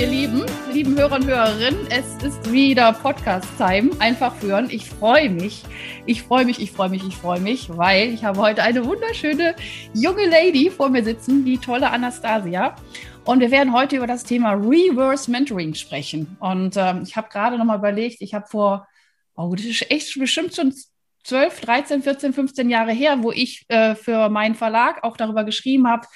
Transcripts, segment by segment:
Ihr Lieben, lieben Hörer und Hörerinnen, es ist wieder Podcast-Time. Einfach führen. Ich freue mich. Ich freue mich, ich freue mich, ich freue mich, weil ich habe heute eine wunderschöne junge Lady vor mir sitzen, die tolle Anastasia. Und wir werden heute über das Thema Reverse Mentoring sprechen. Und ähm, ich habe gerade noch mal überlegt, ich habe vor, oh, das ist echt bestimmt schon 12, 13, 14, 15 Jahre her, wo ich äh, für meinen Verlag auch darüber geschrieben habe,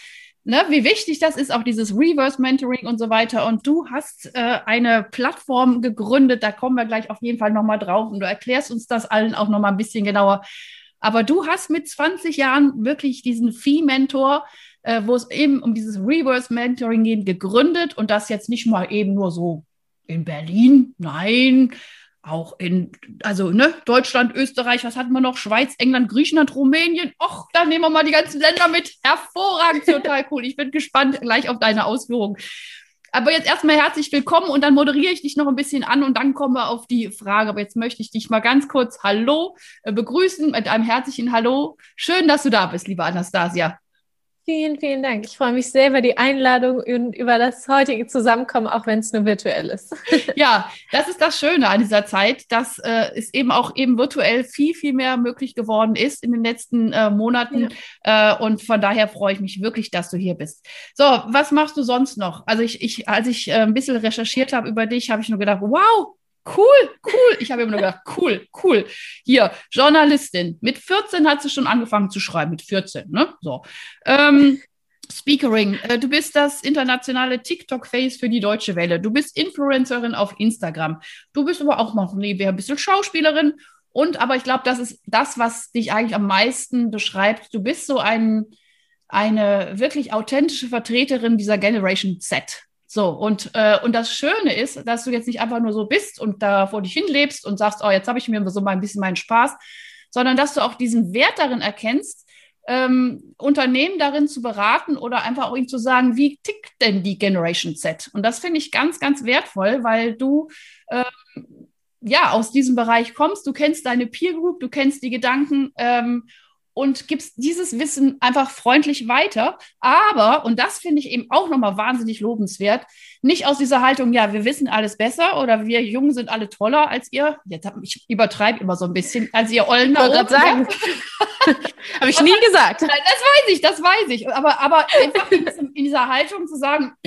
ne, wie wichtig das ist, auch dieses Reverse Mentoring und so weiter. Und du hast äh, eine Plattform gegründet, da kommen wir gleich auf jeden Fall nochmal drauf und du erklärst uns das allen auch nochmal ein bisschen genauer. Aber du hast mit 20 Jahren wirklich diesen Fee-Mentor, äh, wo es eben um dieses Reverse Mentoring geht, gegründet und das jetzt nicht mal eben nur so in Berlin, nein, auch in, also ne, Deutschland, Österreich, was hatten wir noch? Schweiz, England, Griechenland, Rumänien. Och, da nehmen wir mal die ganzen Länder mit. Hervorragend, total cool. Ich bin gespannt gleich auf deine Ausführungen. Aber jetzt erstmal herzlich willkommen und dann moderiere ich dich noch ein bisschen an und dann kommen wir auf die Frage. Aber jetzt möchte ich dich mal ganz kurz Hallo äh, begrüßen mit einem herzlichen Hallo. Schön, dass du da bist, liebe Anastasia. Vielen, vielen Dank. Ich freue mich sehr über die Einladung und über das heutige Zusammenkommen, auch wenn es nur virtuell ist. Ja, das ist das Schöne an dieser Zeit, dass äh, es eben auch eben virtuell viel, viel mehr möglich geworden ist in den letzten äh, Monaten. Ja. Äh, und von daher freue ich mich wirklich, dass du hier bist. So, was machst du sonst noch? Also ich, ich als ich äh, ein bisschen recherchiert habe über dich, habe ich nur gedacht, wow, Cool, cool. Ich habe immer nur gedacht, cool, cool. Hier, Journalistin. Mit 14 hat sie schon angefangen zu schreiben. Mit 14, ne? So. Ähm, Speakering. Äh, du bist das internationale TikTok-Face für die Deutsche Welle. Du bist Influencerin auf Instagram. Du bist aber auch noch nebenher ein bisschen Schauspielerin. Und aber ich glaube, das ist das, was dich eigentlich am meisten beschreibt. Du bist so ein, eine wirklich authentische Vertreterin dieser Generation Z. So, und, äh, und das Schöne ist, dass du jetzt nicht einfach nur so bist und da vor dich hinlebst und sagst, oh, jetzt habe ich mir so mal ein bisschen meinen Spaß, sondern dass du auch diesen Wert darin erkennst, ähm, Unternehmen darin zu beraten oder einfach auch ihnen zu sagen, wie tickt denn die Generation Z? Und das finde ich ganz, ganz wertvoll, weil du ähm, ja aus diesem Bereich kommst, du kennst deine Peer Group, du kennst die Gedanken ähm, und gibst dieses Wissen einfach freundlich weiter. Aber, und das finde ich eben auch nochmal wahnsinnig lobenswert, nicht aus dieser Haltung, ja, wir wissen alles besser oder wir Jungen sind alle toller als ihr. Jetzt hab, ich übertreibe immer so ein bisschen, als ihr Ollen da oben. sagen. Habe ich nie gesagt. Das weiß ich, das weiß ich. Aber, aber einfach in, in dieser Haltung zu sagen,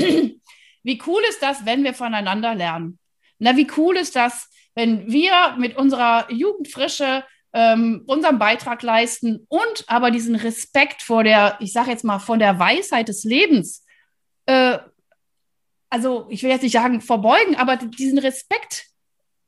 wie cool ist das, wenn wir voneinander lernen? Na, wie cool ist das, wenn wir mit unserer Jugendfrische ähm, unseren Beitrag leisten und aber diesen Respekt vor der, ich sage jetzt mal, von der Weisheit des Lebens, äh, also ich will jetzt nicht sagen verbeugen, aber diesen Respekt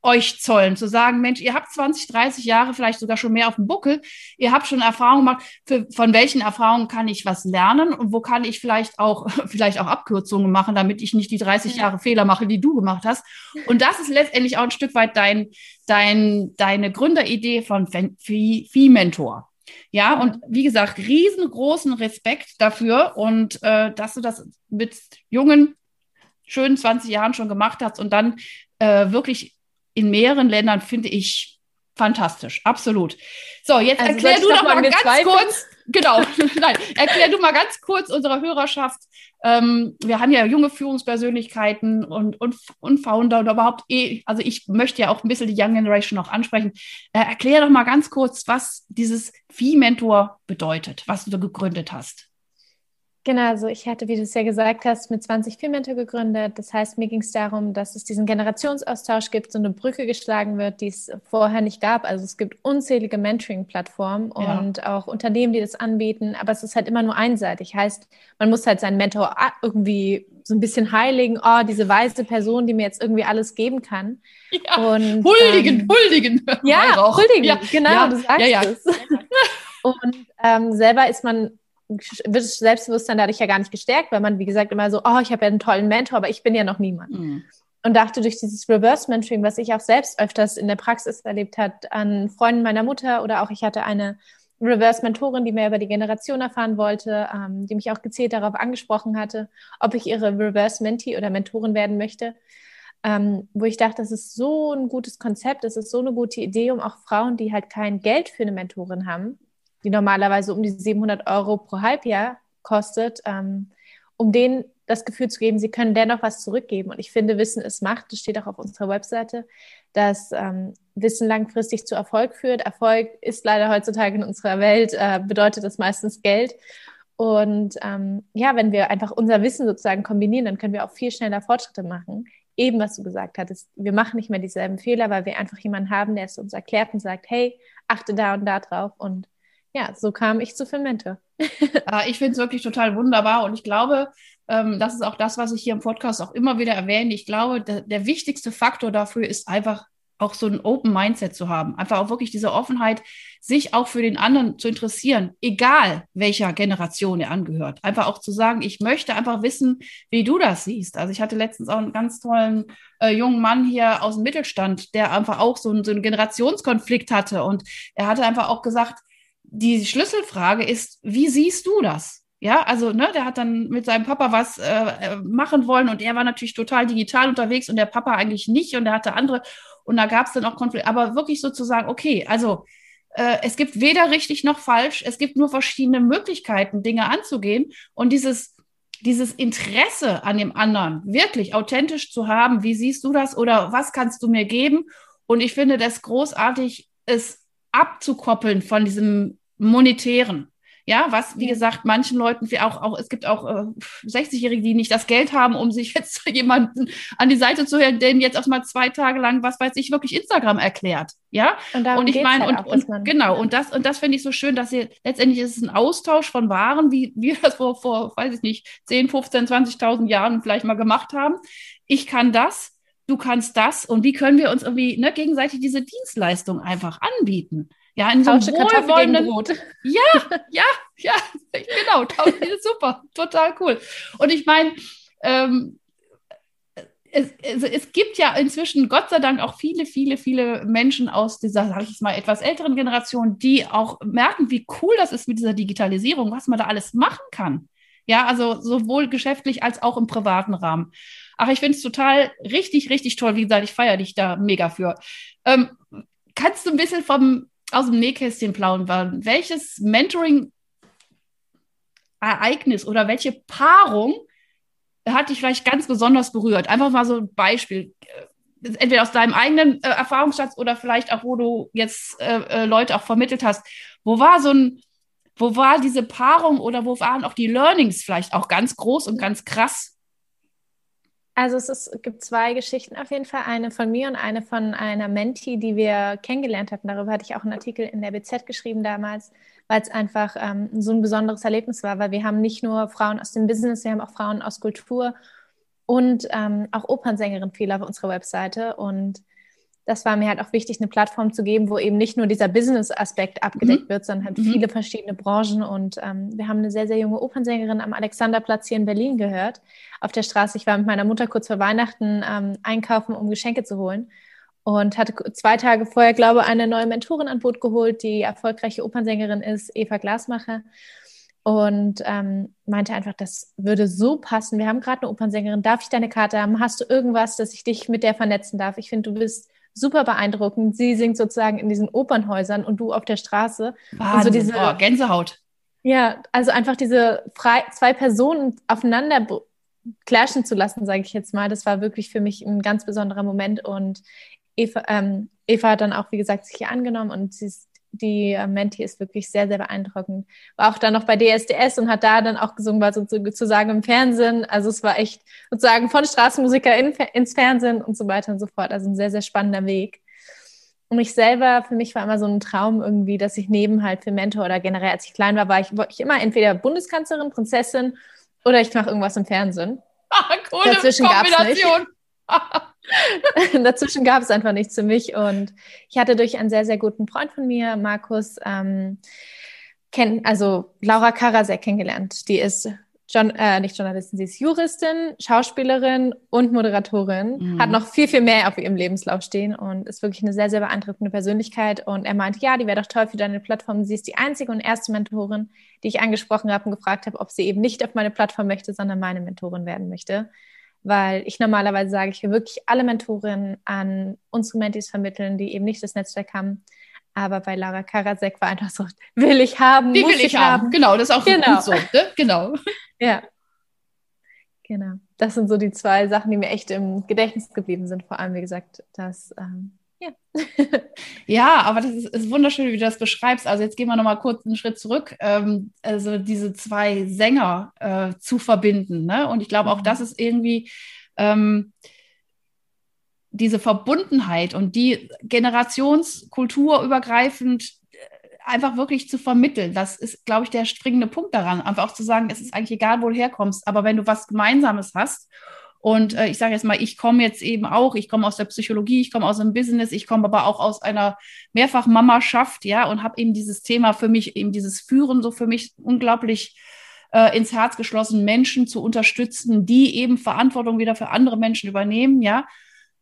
euch zollen, zu sagen, Mensch, ihr habt 20, 30 Jahre, vielleicht sogar schon mehr auf dem Buckel, ihr habt schon Erfahrungen gemacht, für, von welchen Erfahrungen kann ich was lernen? Und wo kann ich vielleicht auch, vielleicht auch Abkürzungen machen, damit ich nicht die 30 Jahre Fehler mache, die du gemacht hast. Und das ist letztendlich auch ein Stück weit dein, dein, deine Gründeridee von Vieh-Mentor. Ja, und wie gesagt, riesengroßen Respekt dafür und äh, dass du das mit jungen, schönen 20 Jahren schon gemacht hast und dann äh, wirklich in mehreren Ländern finde ich fantastisch, absolut. So, jetzt also erklär du doch mal ganz Zweifel? kurz, genau, nein, erklär du mal ganz kurz unserer Hörerschaft. Ähm, wir haben ja junge Führungspersönlichkeiten und, und, und Founder und überhaupt eh, also ich möchte ja auch ein bisschen die Young Generation noch ansprechen. Äh, erklär doch mal ganz kurz, was dieses Vieh-Mentor bedeutet, was du da gegründet hast. Genau, also ich hatte, wie du es ja gesagt hast, mit 20 Filmmentor gegründet. Das heißt, mir ging es darum, dass es diesen Generationsaustausch gibt, so eine Brücke geschlagen wird, die es vorher nicht gab. Also es gibt unzählige Mentoring-Plattformen und ja. auch Unternehmen, die das anbieten, aber es ist halt immer nur einseitig. Heißt, man muss halt seinen Mentor irgendwie so ein bisschen heiligen, oh, diese weise Person, die mir jetzt irgendwie alles geben kann. Ja, und, huldigen, ähm, huldigen. Ja, huldigen, ja, genau, ja, du sagst es. und ähm, selber ist man wird das Selbstbewusstsein dadurch ja gar nicht gestärkt, weil man, wie gesagt, immer so, oh, ich habe ja einen tollen Mentor, aber ich bin ja noch niemand. Mhm. Und dachte durch dieses Reverse Mentoring, was ich auch selbst öfters in der Praxis erlebt hat, an Freunden meiner Mutter oder auch ich hatte eine Reverse-Mentorin, die mehr über die Generation erfahren wollte, ähm, die mich auch gezielt darauf angesprochen hatte, ob ich ihre Reverse-Mentee oder Mentorin werden möchte. Ähm, wo ich dachte, das ist so ein gutes Konzept, das ist so eine gute Idee, um auch Frauen, die halt kein Geld für eine Mentorin haben, die normalerweise um die 700 Euro pro Halbjahr kostet, ähm, um denen das Gefühl zu geben, sie können dennoch was zurückgeben. Und ich finde, Wissen ist Macht. Das steht auch auf unserer Webseite, dass ähm, Wissen langfristig zu Erfolg führt. Erfolg ist leider heutzutage in unserer Welt, äh, bedeutet das meistens Geld. Und ähm, ja, wenn wir einfach unser Wissen sozusagen kombinieren, dann können wir auch viel schneller Fortschritte machen. Eben, was du gesagt hattest, wir machen nicht mehr dieselben Fehler, weil wir einfach jemanden haben, der es uns erklärt und sagt, hey, achte da und da drauf. Und ja, so kam ich zu Fermente. Ah, ich finde es wirklich total wunderbar und ich glaube, ähm, das ist auch das, was ich hier im Podcast auch immer wieder erwähne. Ich glaube, der, der wichtigste Faktor dafür ist einfach auch so ein Open Mindset zu haben. Einfach auch wirklich diese Offenheit, sich auch für den anderen zu interessieren, egal welcher Generation er angehört. Einfach auch zu sagen, ich möchte einfach wissen, wie du das siehst. Also ich hatte letztens auch einen ganz tollen äh, jungen Mann hier aus dem Mittelstand, der einfach auch so, ein, so einen Generationskonflikt hatte. Und er hatte einfach auch gesagt, die Schlüsselfrage ist, wie siehst du das? Ja, also, ne, der hat dann mit seinem Papa was äh, äh, machen wollen und er war natürlich total digital unterwegs und der Papa eigentlich nicht und er hatte andere und da gab es dann auch Konflikte, aber wirklich sozusagen, okay, also äh, es gibt weder richtig noch falsch, es gibt nur verschiedene Möglichkeiten, Dinge anzugehen und dieses, dieses Interesse an dem anderen wirklich authentisch zu haben, wie siehst du das oder was kannst du mir geben? Und ich finde das großartig, es abzukoppeln von diesem monetären. Ja, was, wie gesagt, manchen Leuten, wie auch, auch, es gibt auch äh, 60-Jährige, die nicht das Geld haben, um sich jetzt jemanden an die Seite zu hören, den jetzt auch mal zwei Tage lang, was weiß ich, wirklich Instagram erklärt. Ja. Und, und ich meine, halt und, und genau, und das, und das finde ich so schön, dass ihr letztendlich ist es ein Austausch von Waren, wie wir das vor, vor, weiß ich nicht, 10, 15, 20.000 Jahren vielleicht mal gemacht haben. Ich kann das, du kannst das und wie können wir uns irgendwie ne, gegenseitig diese Dienstleistung einfach anbieten? Ja, in so einem wohlwollenden... Brot. Ja, ja, ja, genau. super, total cool. Und ich meine, ähm, es, es, es, gibt ja inzwischen Gott sei Dank auch viele, viele, viele Menschen aus dieser, sage ich mal, etwas älteren Generation, die auch merken, wie cool das ist mit dieser Digitalisierung, was man da alles machen kann. Ja, also sowohl geschäftlich als auch im privaten Rahmen. Ach, ich finde es total richtig, richtig toll. Wie gesagt, ich feiere dich da mega für. Ähm, kannst du ein bisschen vom aus dem Nähkästchen plaudern. Welches Mentoring-Ereignis oder welche Paarung hat dich vielleicht ganz besonders berührt? Einfach mal so ein Beispiel. Entweder aus deinem eigenen äh, Erfahrungsschatz oder vielleicht auch, wo du jetzt äh, äh, Leute auch vermittelt hast. Wo war so ein, wo war diese Paarung oder wo waren auch die Learnings vielleicht auch ganz groß und ganz krass? Also es, ist, gibt zwei Geschichten auf jeden Fall, eine von mir und eine von einer Menti, die wir kennengelernt hatten. Darüber hatte ich auch einen Artikel in der BZ geschrieben damals, weil es einfach ähm, so ein besonderes Erlebnis war, weil wir haben nicht nur Frauen aus dem Business, wir haben auch Frauen aus Kultur und ähm, auch Opernsängerinnen viel auf unserer Webseite und das war mir halt auch wichtig, eine Plattform zu geben, wo eben nicht nur dieser Business-Aspekt abgedeckt mhm. wird, sondern halt mhm. viele verschiedene Branchen. Und ähm, wir haben eine sehr, sehr junge Opernsängerin am Alexanderplatz hier in Berlin gehört. Auf der Straße. Ich war mit meiner Mutter kurz vor Weihnachten ähm, einkaufen, um Geschenke zu holen. Und hatte zwei Tage vorher, glaube ich, eine neue Mentorin an Boot geholt, die erfolgreiche Opernsängerin ist, Eva Glasmacher und ähm, meinte einfach, das würde so passen. Wir haben gerade eine Opernsängerin. Darf ich deine Karte haben? Hast du irgendwas, dass ich dich mit der vernetzen darf? Ich finde, du bist super beeindruckend. Sie singt sozusagen in diesen Opernhäusern und du auf der Straße. Wahnsinn, so diese, oh, Gänsehaut. Ja, also einfach diese frei, zwei Personen aufeinander clashen zu lassen, sage ich jetzt mal, das war wirklich für mich ein ganz besonderer Moment. Und Eva, ähm, Eva hat dann auch, wie gesagt, sich hier angenommen und sie ist die äh, Menti ist wirklich sehr, sehr beeindruckend. War auch dann noch bei DSDS und hat da dann auch gesungen, war sozusagen im Fernsehen. Also es war echt sozusagen von Straßenmusiker in, ins Fernsehen und so weiter und so fort. Also ein sehr, sehr spannender Weg. Und ich selber, für mich war immer so ein Traum irgendwie, dass ich neben halt für Mentor oder generell, als ich klein war, war ich, wollte ich immer entweder Bundeskanzlerin, Prinzessin oder ich mache irgendwas im Fernsehen. Ah, coole Dazwischen Kombination. Dazwischen gab es einfach nichts für mich. Und ich hatte durch einen sehr, sehr guten Freund von mir, Markus, ähm, kenn, also Laura Karasek kennengelernt. Die ist John, äh, nicht Journalistin, sie ist Juristin, Schauspielerin und Moderatorin, mhm. hat noch viel, viel mehr auf ihrem Lebenslauf stehen und ist wirklich eine sehr, sehr beeindruckende Persönlichkeit. Und er meinte, ja, die wäre doch toll für deine Plattform. Sie ist die einzige und erste Mentorin, die ich angesprochen habe und gefragt habe, ob sie eben nicht auf meine Plattform möchte, sondern meine Mentorin werden möchte. Weil ich normalerweise sage, ich will wirklich alle Mentorinnen an unsere Mentees vermitteln, die eben nicht das Netzwerk haben. Aber bei Laura Karasek war einfach so, will ich haben, die will ich, ich haben. haben. Genau, das ist auch genau. gut so. Ne? Genau. Ja. Genau. Das sind so die zwei Sachen, die mir echt im Gedächtnis geblieben sind. Vor allem, wie gesagt, das, ähm, ja. ja, aber das ist, ist, wunderschön, wie du das beschreibst. Also jetzt gehen wir nochmal kurz einen Schritt zurück. Ähm, also diese zwei Sänger äh, zu verbinden. Ne? Und ich glaube auch, mhm. das ist irgendwie ähm, diese Verbundenheit und die generationskulturübergreifend einfach wirklich zu vermitteln. Das ist, glaube ich, der springende Punkt daran. Einfach auch zu sagen, es ist eigentlich egal, wo du herkommst, aber wenn du was Gemeinsames hast und äh, ich sage jetzt mal, ich komme jetzt eben auch, ich komme aus der Psychologie, ich komme aus dem Business, ich komme aber auch aus einer Mehrfachmamaschaft, ja, und habe eben dieses Thema für mich, eben dieses Führen so für mich unglaublich äh, ins Herz geschlossen, Menschen zu unterstützen, die eben Verantwortung wieder für andere Menschen übernehmen, ja.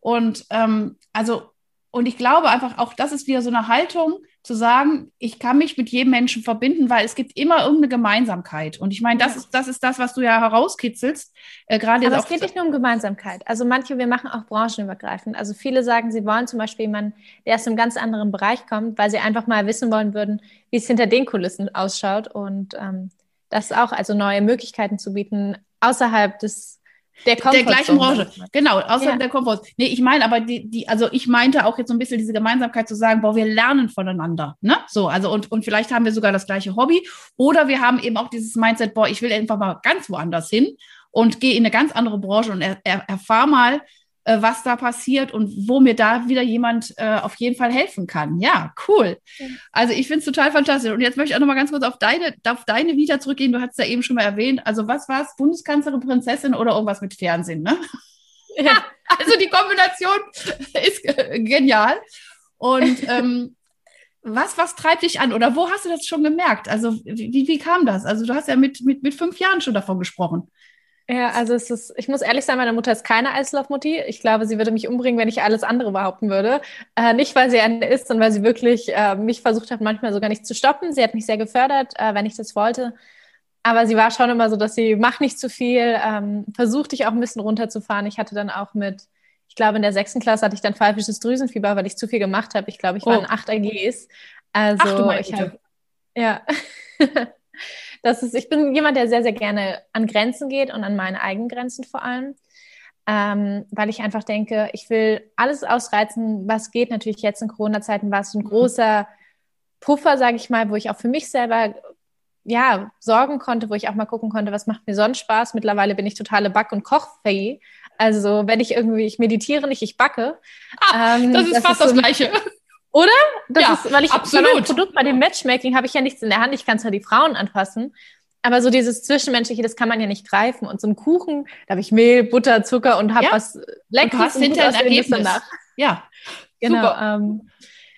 Und ähm, also, und ich glaube einfach auch, das ist wieder so eine Haltung, zu sagen, ich kann mich mit jedem Menschen verbinden, weil es gibt immer irgendeine Gemeinsamkeit. Und ich meine, das, ja. ist, das ist das, was du ja herauskitzelst. Äh, gerade Aber es geht nicht nur um Gemeinsamkeit. Also manche, wir machen auch branchenübergreifend. Also viele sagen, sie wollen zum Beispiel jemanden, der aus einem ganz anderen Bereich kommt, weil sie einfach mal wissen wollen würden, wie es hinter den Kulissen ausschaut. Und ähm, das auch, also neue Möglichkeiten zu bieten, außerhalb des der, der gleichen Branche. Genau, außer ja. der Komfort. Nee, ich meine aber die, die, also ich meinte auch jetzt so ein bisschen diese Gemeinsamkeit zu sagen, boah, wir lernen voneinander. Ne? So, also und, und vielleicht haben wir sogar das gleiche Hobby. Oder wir haben eben auch dieses Mindset, boah, ich will einfach mal ganz woanders hin und gehe in eine ganz andere Branche und er, er, erfahr mal, äh, was da passiert und wo mir da wieder jemand äh, auf jeden Fall helfen kann. Ja, cool. Ja. Also ich finde es total fantastisch. Und jetzt möchte ich auch noch mal ganz kurz auf deine, auf deine Vita zurückgehen. Du hast es ja eben schon mal erwähnt. Also was war es? Bundeskanzlerin, Prinzessin oder irgendwas mit Fernsehen, ne? Ja. Also die Kombination ist genial. Und ähm, was, was treibt dich an oder wo hast du das schon gemerkt? Also wie, wie kam das? Also du hast ja mit, mit, mit fünf Jahren schon davon gesprochen. Ja, also es ist, ich muss ehrlich sein, meine Mutter ist keine Eislaufmutti. Ich glaube, sie würde mich umbringen, wenn ich alles andere behaupten würde. Äh, nicht, weil sie eine ist, sondern weil sie wirklich äh, mich versucht hat, manchmal sogar nicht zu stoppen. Sie hat mich sehr gefördert, äh, wenn ich das wollte. Aber sie war schon immer so, dass sie, mach nicht zu viel, ähm, versuch dich auch ein bisschen runterzufahren. Ich hatte dann auch mit, ich glaube, in der sechsten Klasse hatte ich dann pfeifisches Drüsenfieber, weil ich zu viel gemacht habe. Ich glaube, ich war oh. in acht AGs. Also Ach, ich habe, ja. Das ist, ich bin jemand, der sehr, sehr gerne an Grenzen geht und an meine eigenen Grenzen vor allem. Ähm, weil ich einfach denke, ich will alles ausreizen, was geht. Natürlich jetzt in Corona-Zeiten war es ein mhm. großer Puffer, sage ich mal, wo ich auch für mich selber ja, sorgen konnte, wo ich auch mal gucken konnte, was macht mir sonst Spaß. Mittlerweile bin ich totale Back- und Kochfee. Also wenn ich irgendwie, ich meditiere nicht, ich backe. Ah, ähm, das ist das fast ist so das Gleiche. Oder? Das ja, ist, weil ich absolut. bei meinem Produkt, bei dem Matchmaking habe ich ja nichts in der Hand, ich kann zwar die Frauen anfassen, aber so dieses Zwischenmenschliche, das kann man ja nicht greifen. Und zum Kuchen, da habe ich Mehl, Butter, Zucker und habe ja. was Leckeres. hast hinterher ein Ergebnis. Danach. Ja, genau. Ähm,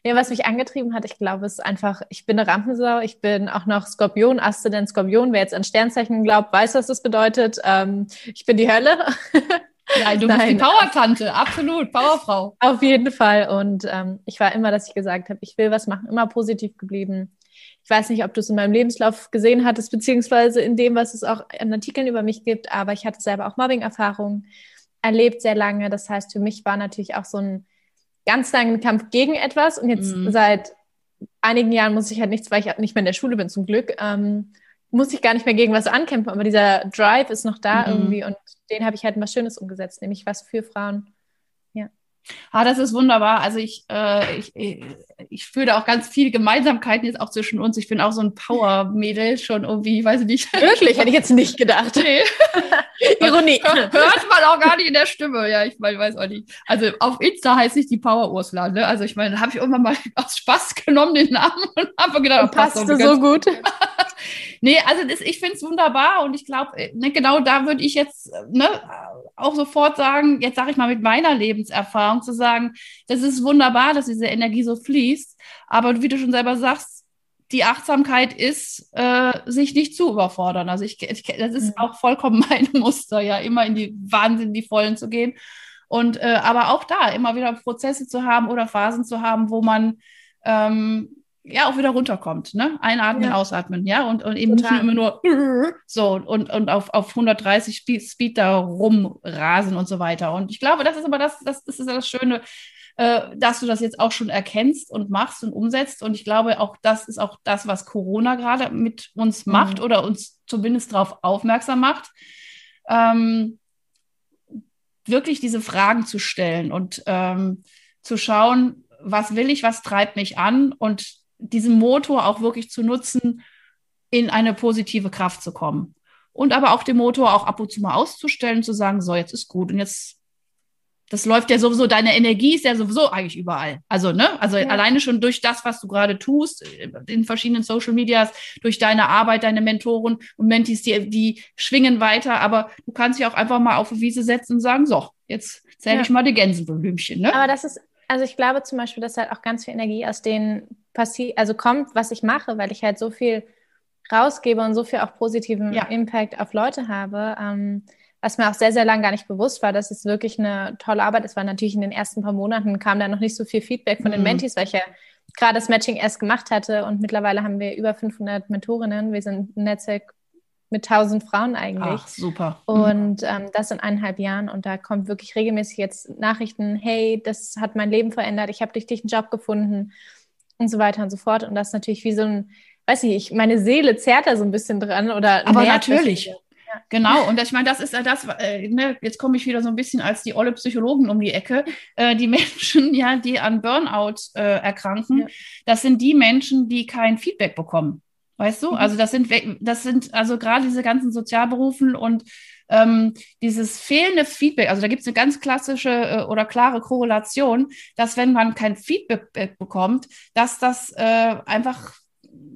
ja, was mich angetrieben hat, ich glaube, ist einfach, ich bin eine Rampensau, ich bin auch noch Skorpion, Aszendent Skorpion. Wer jetzt an Sternzeichen glaubt, weiß, was das bedeutet. Ähm, ich bin die Hölle. Ja, du bist Nein. die Power-Tante, absolut, Powerfrau. Auf jeden Fall. Und ähm, ich war immer, dass ich gesagt habe, ich will was machen, immer positiv geblieben. Ich weiß nicht, ob du es in meinem Lebenslauf gesehen hattest, beziehungsweise in dem, was es auch an Artikeln über mich gibt, aber ich hatte selber auch Mobbing-Erfahrungen erlebt sehr lange. Das heißt, für mich war natürlich auch so ein ganz langer Kampf gegen etwas. Und jetzt mhm. seit einigen Jahren muss ich halt nichts, weil ich nicht mehr in der Schule bin, zum Glück. Ähm, muss ich gar nicht mehr gegen was ankämpfen, aber dieser Drive ist noch da mhm. irgendwie und den habe ich halt was Schönes umgesetzt, nämlich was für Frauen. Ja. Ah, das ist wunderbar. Also ich, äh, ich, ich fühle da auch ganz viele Gemeinsamkeiten jetzt auch zwischen uns. Ich bin auch so ein Power-Mädel schon irgendwie, weiß ich nicht. Wirklich, hätte ich jetzt nicht gedacht. Nee. Ironie. Hört man auch gar nicht in der Stimme. Ja, ich mein, weiß auch nicht. Also auf Insta heißt ich die Power Ursula. Ne? Also ich meine, habe ich irgendwann mal aus Spaß genommen den Namen und habe gedacht, und passt du so gut. Nee, also das, ich finde es wunderbar und ich glaube, äh, ne, genau da würde ich jetzt ne, auch sofort sagen, jetzt sage ich mal mit meiner Lebenserfahrung zu sagen, das ist wunderbar, dass diese Energie so fließt, aber wie du schon selber sagst, die Achtsamkeit ist, äh, sich nicht zu überfordern. Also ich, ich das ist mhm. auch vollkommen mein Muster, ja, immer in die Wahnsinn, die Vollen zu gehen. Und äh, aber auch da immer wieder Prozesse zu haben oder Phasen zu haben, wo man ähm, ja auch wieder runterkommt, ne? Einatmen, ja. ausatmen, ja, und, und eben Total. nicht immer nur so und, und auf, auf 130 Speed, da rumrasen und so weiter. Und ich glaube, das ist aber das, das, das ist das Schöne, äh, dass du das jetzt auch schon erkennst und machst und umsetzt. Und ich glaube, auch das ist auch das, was Corona gerade mit uns mhm. macht oder uns zumindest darauf aufmerksam macht. Ähm, wirklich diese Fragen zu stellen und ähm, zu schauen, was will ich, was treibt mich an und diesen Motor auch wirklich zu nutzen, in eine positive Kraft zu kommen. Und aber auch den Motor auch ab und zu mal auszustellen, zu sagen, so, jetzt ist gut und jetzt das läuft ja sowieso, deine Energie ist ja sowieso eigentlich überall. Also, ne? Also ja. alleine schon durch das, was du gerade tust, äh, in verschiedenen Social Medias, durch deine Arbeit, deine Mentoren und Mentis, die, die schwingen weiter, aber du kannst dich auch einfach mal auf eine Wiese setzen und sagen, so, jetzt zähle ja. ich mal die Gänseblümchen, ne? Aber das ist, also ich glaube zum Beispiel, dass halt auch ganz viel Energie aus denen passiert, also kommt, was ich mache, weil ich halt so viel rausgebe und so viel auch positiven ja. Impact auf Leute habe. Ähm, was mir auch sehr, sehr lange gar nicht bewusst war, dass es wirklich eine tolle Arbeit ist, weil natürlich in den ersten paar Monaten kam da noch nicht so viel Feedback von den mhm. Mentees, weil ich ja gerade das Matching erst gemacht hatte und mittlerweile haben wir über 500 Mentorinnen. Wir sind ein Netzwerk mit 1000 Frauen eigentlich. Ach, super. Und ähm, das in eineinhalb Jahren und da kommt wirklich regelmäßig jetzt Nachrichten, hey, das hat mein Leben verändert, ich habe durch dich einen Job gefunden und so weiter und so fort. Und das ist natürlich wie so ein, weiß nicht, meine Seele zerrt da so ein bisschen dran oder. Aber natürlich. Genau, und ich meine, das ist ja das, äh, ne, jetzt komme ich wieder so ein bisschen als die olle Psychologin um die Ecke. Äh, die Menschen, ja, die an Burnout äh, erkranken, ja. das sind die Menschen, die kein Feedback bekommen. Weißt du? Mhm. Also das sind, das sind also gerade diese ganzen Sozialberufen und ähm, dieses fehlende Feedback, also da gibt es eine ganz klassische äh, oder klare Korrelation, dass wenn man kein Feedback bekommt, dass das äh, einfach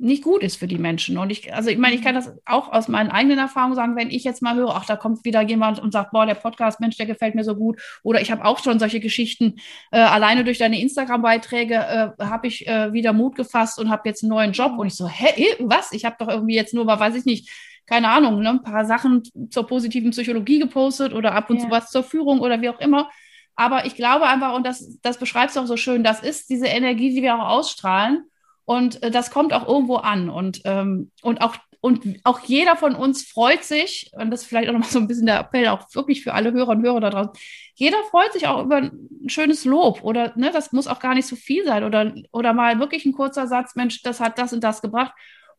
nicht gut ist für die Menschen. Und ich, also ich meine, ich kann das auch aus meinen eigenen Erfahrungen sagen, wenn ich jetzt mal höre, ach, da kommt wieder jemand und sagt, boah, der Podcast, Mensch, der gefällt mir so gut. Oder ich habe auch schon solche Geschichten, äh, alleine durch deine Instagram-Beiträge äh, habe ich äh, wieder Mut gefasst und habe jetzt einen neuen Job. Und ich so, hä, was? Ich habe doch irgendwie jetzt nur mal, weiß ich nicht, keine Ahnung, ne, ein paar Sachen zur positiven Psychologie gepostet oder ab und ja. zu was zur Führung oder wie auch immer. Aber ich glaube einfach, und das, das beschreibst du auch so schön, das ist diese Energie, die wir auch ausstrahlen. Und äh, das kommt auch irgendwo an. Und, ähm, und, auch, und auch jeder von uns freut sich, und das ist vielleicht auch noch mal so ein bisschen der Appell, auch wirklich für alle Hörer und Hörer da draußen, jeder freut sich auch über ein schönes Lob oder ne, das muss auch gar nicht so viel sein oder, oder mal wirklich ein kurzer Satz, Mensch, das hat das und das gebracht.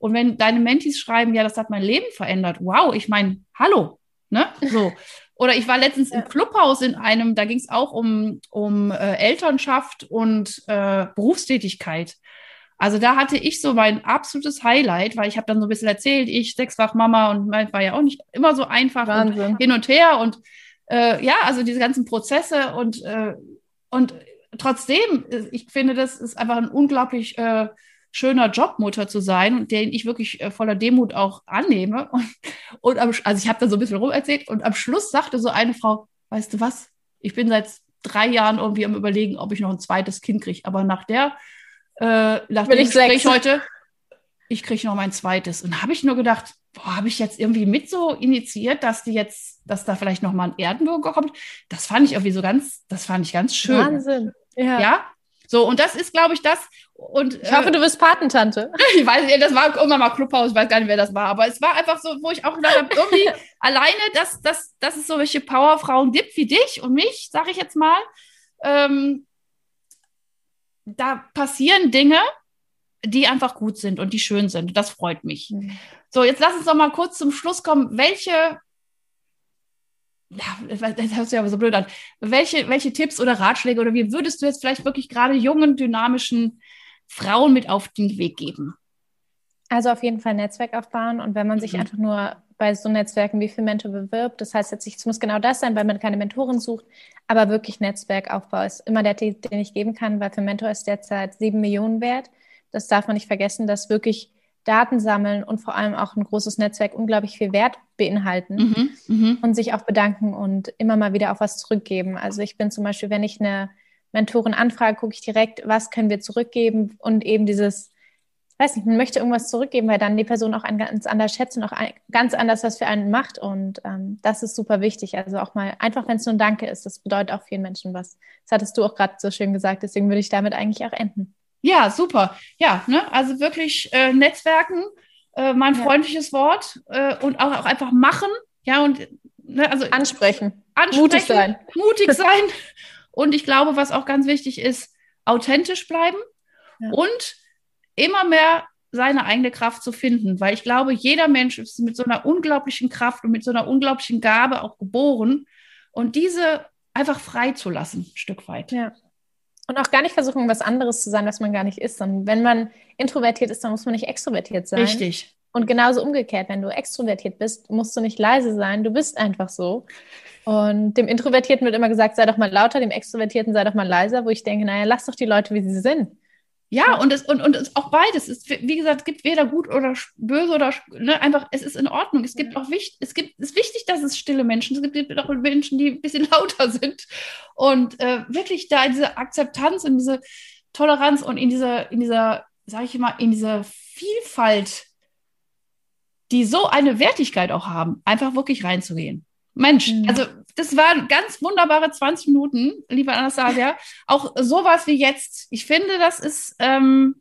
Und wenn deine Mentis schreiben, ja, das hat mein Leben verändert, wow, ich meine, hallo, ne? So. Oder ich war letztens im Clubhaus in einem, da ging es auch um, um äh, Elternschaft und äh, Berufstätigkeit. Also da hatte ich so mein absolutes Highlight, weil ich habe dann so ein bisschen erzählt, ich sechsfach Mama und mein war ja auch nicht immer so einfach und hin und her und äh, ja, also diese ganzen Prozesse und äh, und trotzdem, äh, ich finde, das ist einfach ein unglaublich äh, schöner Job, Mutter zu sein und den ich wirklich äh, voller Demut auch annehme. Und, und am, also ich habe da so ein bisschen rum erzählt und am Schluss sagte so eine Frau, weißt du was, ich bin seit drei Jahren irgendwie am überlegen, ob ich noch ein zweites Kind kriege. Aber nach der äh, nach dem Gespräch heute, ich kriege noch mein zweites. Und habe ich nur gedacht, boah, habe ich jetzt irgendwie mit so initiiert, dass die jetzt, dass da vielleicht noch mal ein Erdenbürger kommt. Das fand ich irgendwie so ganz, das fand ich ganz schön. Wahnsinn. Ja. ja? So, und das ist, glaube ich, das. Und, ich hoffe, äh, du bist Patentante. ich weiß nicht, das war irgendwann mal Clubhaus, ich weiß gar nicht, wer das war, aber es war einfach so, wo ich auch gedacht habe, irgendwie alleine, dass, dass, dass es so welche Powerfrauen gibt wie dich und mich, sage ich jetzt mal, ähm, da passieren Dinge, die einfach gut sind und die schön sind. Das freut mich. Mhm. So, jetzt lass uns noch mal kurz zum Schluss kommen. Welche, ja, das hört sich aber so blöd an. Welche, welche Tipps oder Ratschläge oder wie würdest du jetzt vielleicht wirklich gerade jungen, dynamischen Frauen mit auf den Weg geben? Also auf jeden Fall Netzwerk aufbauen und wenn man sich mhm. einfach nur bei so Netzwerken wie für Mentor bewirbt, das heißt jetzt, es muss genau das sein, weil man keine Mentoren sucht, aber wirklich Netzwerkaufbau ist immer der Tipp, den ich geben kann, weil für Mentor ist derzeit sieben Millionen wert. Das darf man nicht vergessen, dass wirklich Daten sammeln und vor allem auch ein großes Netzwerk unglaublich viel Wert beinhalten mhm, mhm. und sich auch bedanken und immer mal wieder auch was zurückgeben. Also ich bin zum Beispiel, wenn ich eine Mentorin anfrage, gucke ich direkt, was können wir zurückgeben und eben dieses weiß nicht, man möchte irgendwas zurückgeben, weil dann die Person auch einen ganz anders schätzt und auch ein, ganz anders was für einen macht. Und ähm, das ist super wichtig. Also auch mal, einfach wenn es nur ein Danke ist, das bedeutet auch vielen Menschen was. Das hattest du auch gerade so schön gesagt, deswegen würde ich damit eigentlich auch enden. Ja, super. Ja, ne? also wirklich äh, Netzwerken, äh, mein ja. freundliches Wort äh, und auch, auch einfach machen. Ja, und ne, also ansprechen. ansprechen. Mutig sein. Mutig sein. und ich glaube, was auch ganz wichtig ist, authentisch bleiben ja. und immer mehr seine eigene Kraft zu finden, weil ich glaube, jeder Mensch ist mit so einer unglaublichen Kraft und mit so einer unglaublichen Gabe auch geboren und diese einfach frei zu lassen, ein Stück weit. Ja. Und auch gar nicht versuchen, was anderes zu sein, was man gar nicht ist. Und wenn man introvertiert ist, dann muss man nicht extrovertiert sein. Richtig. Und genauso umgekehrt, wenn du extrovertiert bist, musst du nicht leise sein. Du bist einfach so. Und dem Introvertierten wird immer gesagt, sei doch mal lauter, dem Extrovertierten sei doch mal leiser, wo ich denke, naja, lass doch die Leute, wie sie sind. Ja, und es, und, und es auch beides. Es, wie gesagt, es gibt weder gut oder böse oder ne, einfach, es ist in Ordnung. Es gibt auch wichtig, es gibt, es ist wichtig, dass es stille Menschen, es gibt auch Menschen, die ein bisschen lauter sind. Und äh, wirklich da diese Akzeptanz und diese Toleranz und in dieser, in dieser, sage ich mal, in dieser Vielfalt, die so eine Wertigkeit auch haben, einfach wirklich reinzugehen. Mensch, mhm. also das waren ganz wunderbare 20 Minuten, liebe Anastasia. Auch sowas wie jetzt. Ich finde, das ist ähm,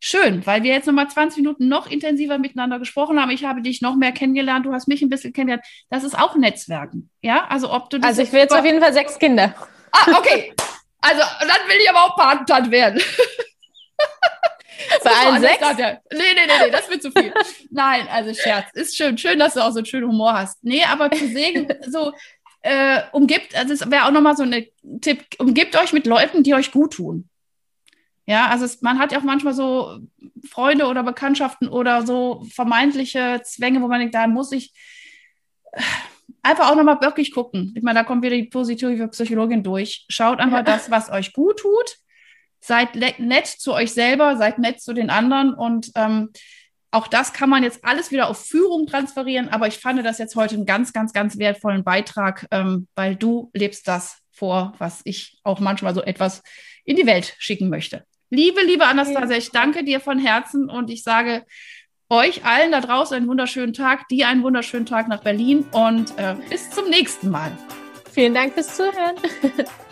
schön, weil wir jetzt nochmal 20 Minuten noch intensiver miteinander gesprochen haben. Ich habe dich noch mehr kennengelernt, du hast mich ein bisschen kennengelernt. Das ist auch Netzwerken. Ja, also ob du. Also ich will jetzt auf jeden Fall sechs Kinder. Ah, okay. Also dann will ich aber auch Patentant werden. Bei allen sechs? Nee, nee, nee, nee, das wird zu viel. Nein, also Scherz. Ist schön. Schön, dass du auch so einen schönen Humor hast. Nee, aber zu sehen, so äh, umgibt, also das wäre auch nochmal so ein Tipp, umgibt euch mit Leuten, die euch gut tun. Ja, also es, man hat ja auch manchmal so Freunde oder Bekanntschaften oder so vermeintliche Zwänge, wo man denkt, da muss ich äh, einfach auch nochmal wirklich gucken. Ich meine, da kommt wieder die positive Psychologin durch. Schaut einfach ja. das, was euch gut tut seid nett zu euch selber, seid nett zu den anderen und ähm, auch das kann man jetzt alles wieder auf Führung transferieren, aber ich fand das jetzt heute einen ganz, ganz, ganz wertvollen Beitrag, ähm, weil du lebst das vor, was ich auch manchmal so etwas in die Welt schicken möchte. Liebe, liebe Anastasia, ich danke dir von Herzen und ich sage euch allen da draußen einen wunderschönen Tag, dir einen wunderschönen Tag nach Berlin und äh, bis zum nächsten Mal. Vielen Dank fürs Zuhören.